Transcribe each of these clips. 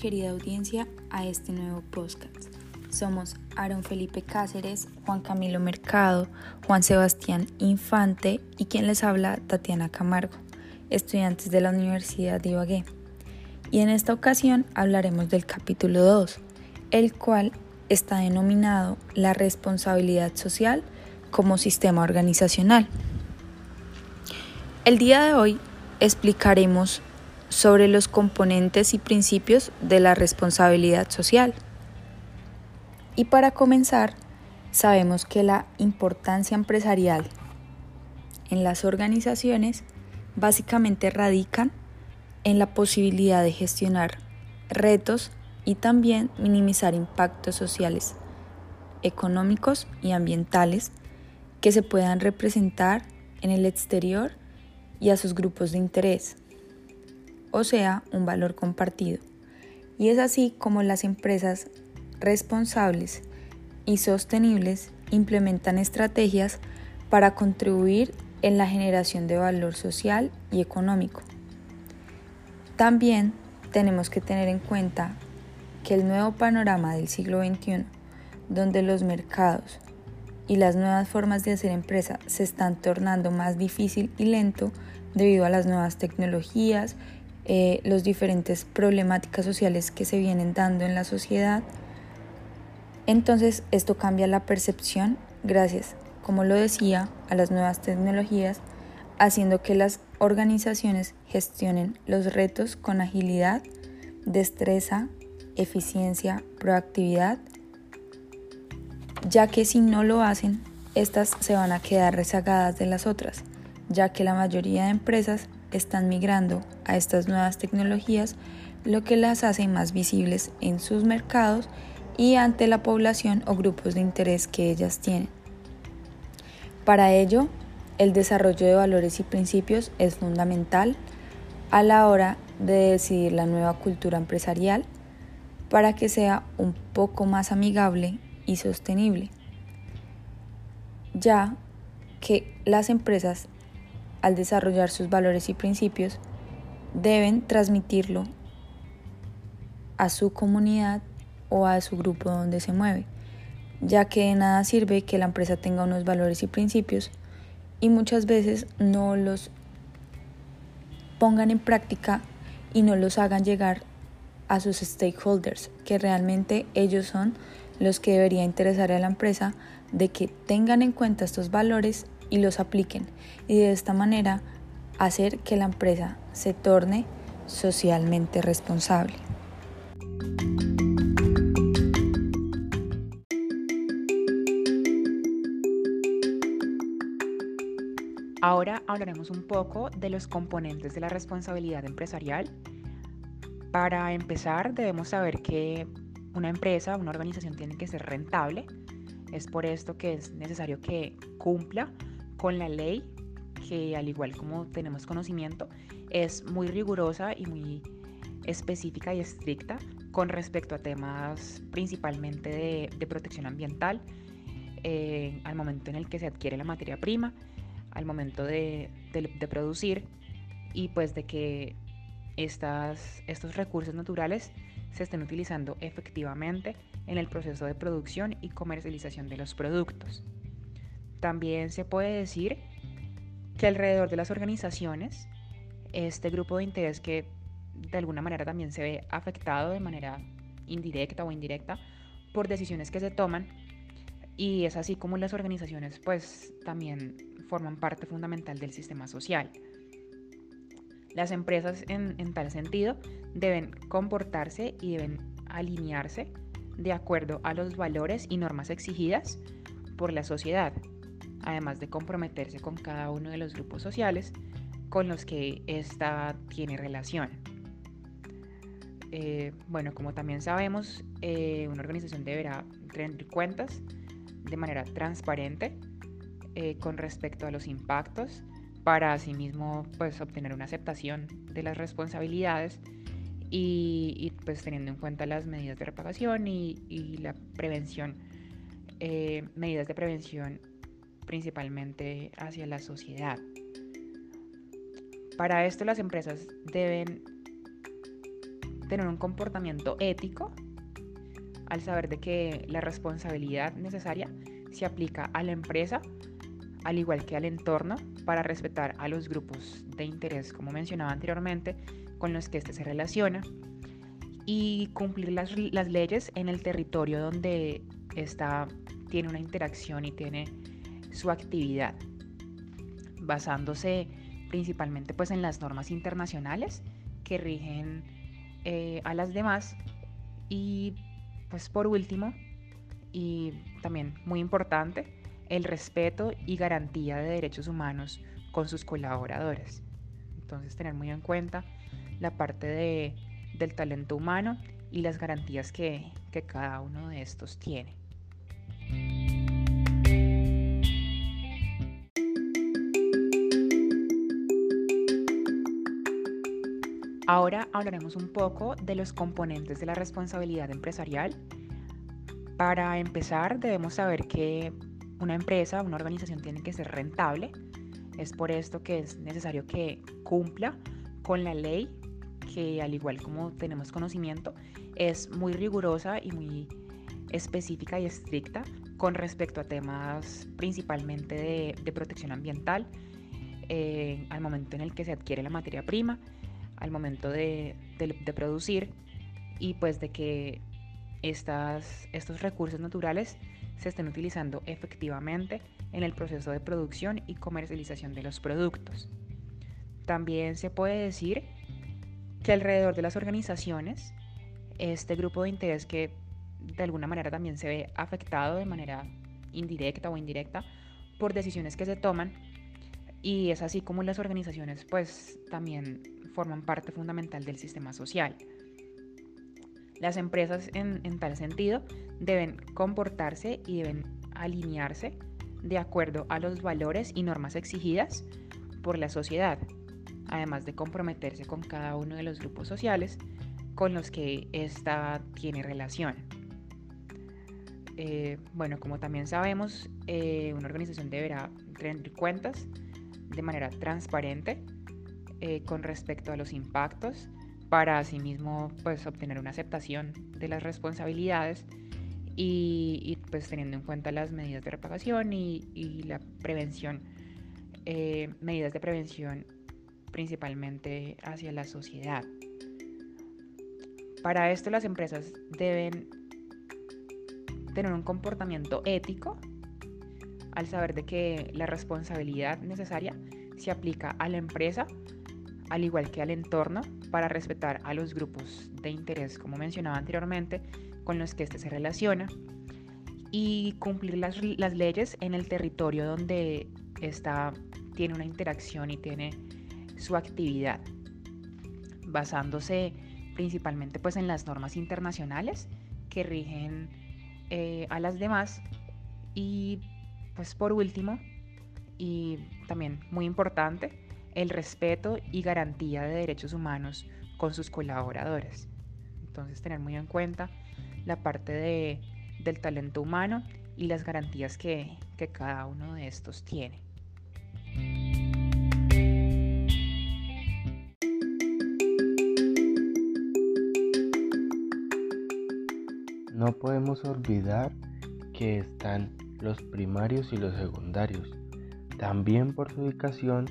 Querida audiencia a este nuevo podcast. Somos Aaron Felipe Cáceres, Juan Camilo Mercado, Juan Sebastián Infante y quien les habla Tatiana Camargo, estudiantes de la Universidad de Ibagué. Y en esta ocasión hablaremos del capítulo 2, el cual está denominado La responsabilidad social como sistema organizacional. El día de hoy explicaremos sobre los componentes y principios de la responsabilidad social. Y para comenzar, sabemos que la importancia empresarial en las organizaciones básicamente radican en la posibilidad de gestionar retos y también minimizar impactos sociales, económicos y ambientales que se puedan representar en el exterior y a sus grupos de interés o sea, un valor compartido. Y es así como las empresas responsables y sostenibles implementan estrategias para contribuir en la generación de valor social y económico. También tenemos que tener en cuenta que el nuevo panorama del siglo XXI, donde los mercados y las nuevas formas de hacer empresa se están tornando más difícil y lento debido a las nuevas tecnologías eh, los diferentes problemáticas sociales que se vienen dando en la sociedad. Entonces esto cambia la percepción gracias, como lo decía, a las nuevas tecnologías, haciendo que las organizaciones gestionen los retos con agilidad, destreza, eficiencia, proactividad, ya que si no lo hacen, estas se van a quedar rezagadas de las otras, ya que la mayoría de empresas están migrando a estas nuevas tecnologías, lo que las hace más visibles en sus mercados y ante la población o grupos de interés que ellas tienen. Para ello, el desarrollo de valores y principios es fundamental a la hora de decidir la nueva cultura empresarial para que sea un poco más amigable y sostenible, ya que las empresas al desarrollar sus valores y principios, deben transmitirlo a su comunidad o a su grupo donde se mueve, ya que de nada sirve que la empresa tenga unos valores y principios y muchas veces no los pongan en práctica y no los hagan llegar a sus stakeholders, que realmente ellos son los que debería interesar a la empresa de que tengan en cuenta estos valores y los apliquen y de esta manera hacer que la empresa se torne socialmente responsable. Ahora hablaremos un poco de los componentes de la responsabilidad empresarial. Para empezar, debemos saber que una empresa, una organización tiene que ser rentable. Es por esto que es necesario que cumpla con la ley, que al igual como tenemos conocimiento, es muy rigurosa y muy específica y estricta con respecto a temas principalmente de, protección ambiental, eh, al momento en el que se adquiere la materia prima, al momento de, producir y pues de que estas, estos recursos naturales se estén utilizando efectivamente en el proceso de producción y comercialización de los productos. También se puede decir que alrededor de las organizaciones, este grupo de interés que de alguna manera también se ve afectado de manera indirecta o indirecta por decisiones que se toman y es así como las organizaciones pues también forman parte fundamental del sistema social. Las empresas en, en tal sentido deben comportarse y deben alinearse de acuerdo a los valores y normas exigidas por la sociedad además de comprometerse con cada uno de los grupos sociales con los que ésta tiene relación. Eh, bueno, como también sabemos, eh, una organización deberá tener cuentas de manera transparente eh, con respecto a los impactos para asimismo pues, obtener una aceptación de las responsabilidades y, pues teniendo en cuenta las medidas de repagación y, y la prevención, medidas de prevención principalmente hacia la sociedad. Para esto las empresas deben tener un comportamiento ético al saber de que la responsabilidad necesaria se aplica a la empresa al igual que al entorno para respetar a los grupos de interés, como mencionaba anteriormente, con los que éste se relaciona y cumplir las, leyes en el territorio donde ésta tiene una interacción y tiene su actividad, basándose principalmente pues en las normas internacionales que rigen eh, a las demás y pues por último y también muy importante el respeto y garantía de derechos humanos con sus colaboradores entonces tener muy en cuenta la parte de, del talento humano y las garantías que, que cada uno de estos tiene. Ahora hablaremos un poco de los componentes de la responsabilidad empresarial. Para empezar, debemos saber que una empresa, una organización tiene que ser rentable. Es por esto que es necesario que cumpla con la ley, que al igual como tenemos conocimiento, es muy rigurosa y muy específica y estricta con respecto a temas principalmente de, protección ambiental, eh, al momento en el que se adquiere la materia prima al momento de, producir y pues de que estas, estos recursos naturales se estén utilizando efectivamente en el proceso de producción y comercialización de los productos. También se puede decir que alrededor de las organizaciones, este grupo de interés que de alguna manera también se ve afectado de manera indirecta o indirecta por decisiones que se toman y es así como las organizaciones pues también forman parte fundamental del sistema social. Las empresas en, tal sentido deben comportarse y deben alinearse de acuerdo a los valores y normas exigidas por la sociedad, además de comprometerse con cada uno de los grupos sociales con los que ésta tiene relación. Eh, bueno, como también sabemos, eh, una organización deberá tener cuentas de manera transparente eh, con respecto a los impactos para asimismo pues obtener una aceptación de las responsabilidades y, pues teniendo en cuenta las medidas de reparación y, la prevención, eh, medidas de prevención principalmente hacia la sociedad. Para esto las empresas deben tener un comportamiento ético al saber de que la responsabilidad necesaria se aplica a la empresa al igual que al entorno, para respetar a los grupos de interés, como mencionaba anteriormente, con los que éste se relaciona, y cumplir las, leyes en el territorio donde ésta tiene una interacción y tiene su actividad, basándose principalmente pues, en las normas internacionales que rigen eh, a las demás. Y pues por último y también muy importante el respeto y garantía de derechos humanos con sus colaboradores. Entonces tener muy en cuenta la parte de, del talento humano y las garantías que, que cada uno de estos tiene. No podemos olvidar que están los primarios y los secundarios. También por su ubicación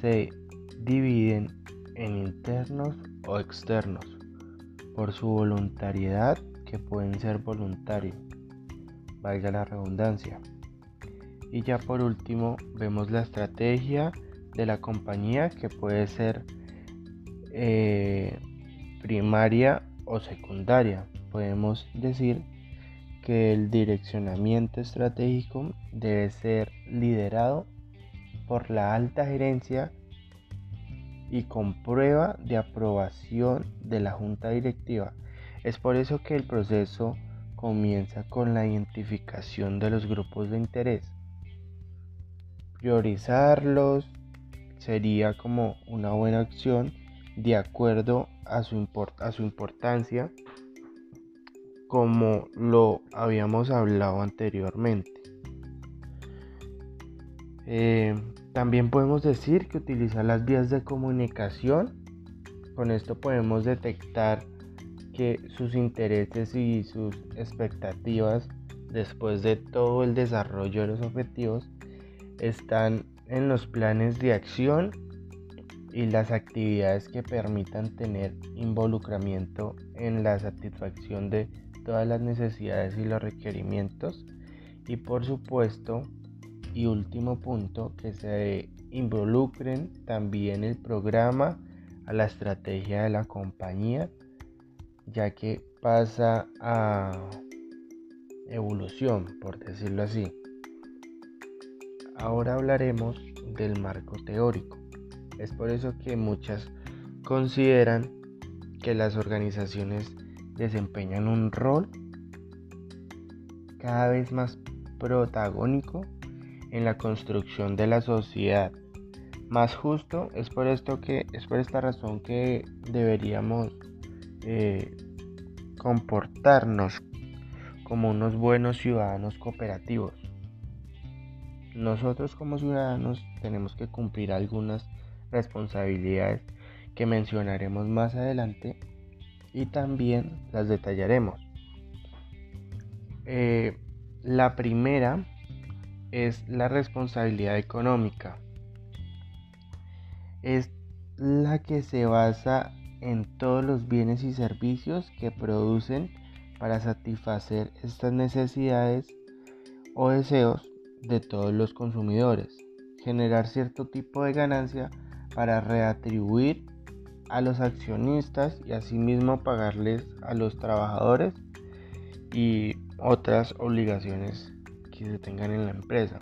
se dividen en internos o externos por su voluntariedad que pueden ser voluntarios, valga la redundancia. Y ya por último vemos la estrategia de la compañía que puede ser eh, primaria o secundaria. Podemos decir que el direccionamiento estratégico debe ser liderado por la alta gerencia y con prueba de aprobación de la junta directiva. Es por eso que el proceso comienza con la identificación de los grupos de interés. Priorizarlos sería como una buena opción de acuerdo a su, a su importancia como lo habíamos hablado anteriormente. Eh, también podemos decir que utilizar las vías de comunicación, con esto podemos detectar que sus intereses y sus expectativas después de todo el desarrollo de los objetivos están en los planes de acción y las actividades que permitan tener involucramiento en la satisfacción de todas las necesidades y los requerimientos. Y por supuesto y último punto que se involucren también el programa a la estrategia de la compañía ya que pasa a evolución por decirlo así. Ahora hablaremos del marco teórico. Es por eso que muchas consideran que las organizaciones desempeñan un rol cada vez más protagónico en la construcción de la sociedad más justo. Es por esto que es por esta razón que deberíamos eh, comportarnos como unos buenos ciudadanos cooperativos. Nosotros como ciudadanos tenemos que cumplir algunas responsabilidades que mencionaremos más adelante y también las detallaremos. Eh, la primera es la responsabilidad económica. Es la que se basa en todos los bienes y servicios que producen para satisfacer estas necesidades o deseos de todos los consumidores, generar cierto tipo de ganancia para reatribuir a los accionistas y asimismo pagarles a los trabajadores y otras obligaciones que se tengan en la empresa.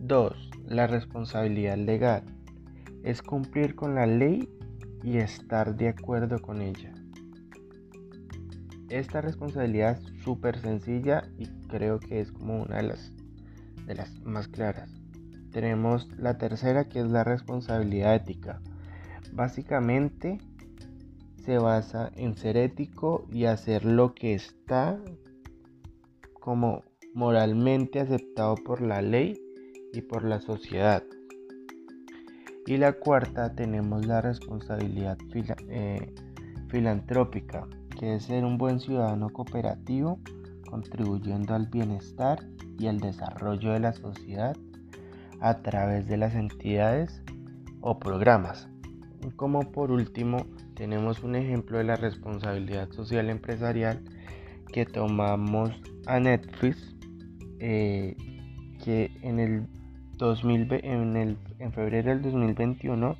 2. La responsabilidad legal es cumplir con la ley y estar de acuerdo con ella. Esta responsabilidad es súper sencilla y creo que es como una de las, de las más claras. Tenemos la tercera que es la responsabilidad ética básicamente se basa en ser ético y hacer lo que está como moralmente aceptado por la ley y por la sociedad. Y la cuarta tenemos la responsabilidad eh, filantrópica, que es ser un buen ciudadano cooperativo, contribuyendo al bienestar y al desarrollo de la sociedad a través de las entidades o programas como por último tenemos un ejemplo de la responsabilidad social empresarial que tomamos a Netflix eh, que en el, 2000, en, el en febrero del 2021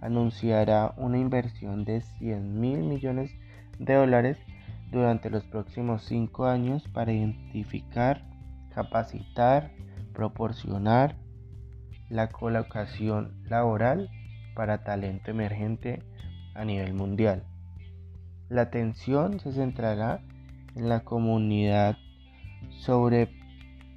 anunciará una inversión de 100 mil millones de dólares durante los próximos cinco años para identificar, capacitar, proporcionar la colocación laboral para talento emergente a nivel mundial. La atención se centrará en la comunidad sobre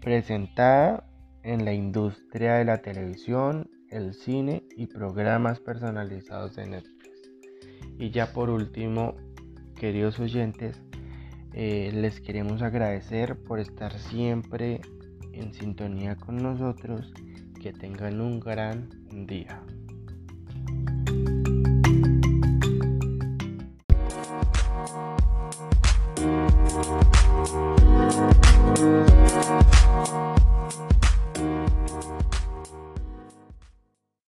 presentada en la industria de la televisión, el cine y programas personalizados de Netflix. Y ya por último, queridos oyentes, eh, les queremos agradecer por estar siempre en sintonía con nosotros. Que tengan un gran día.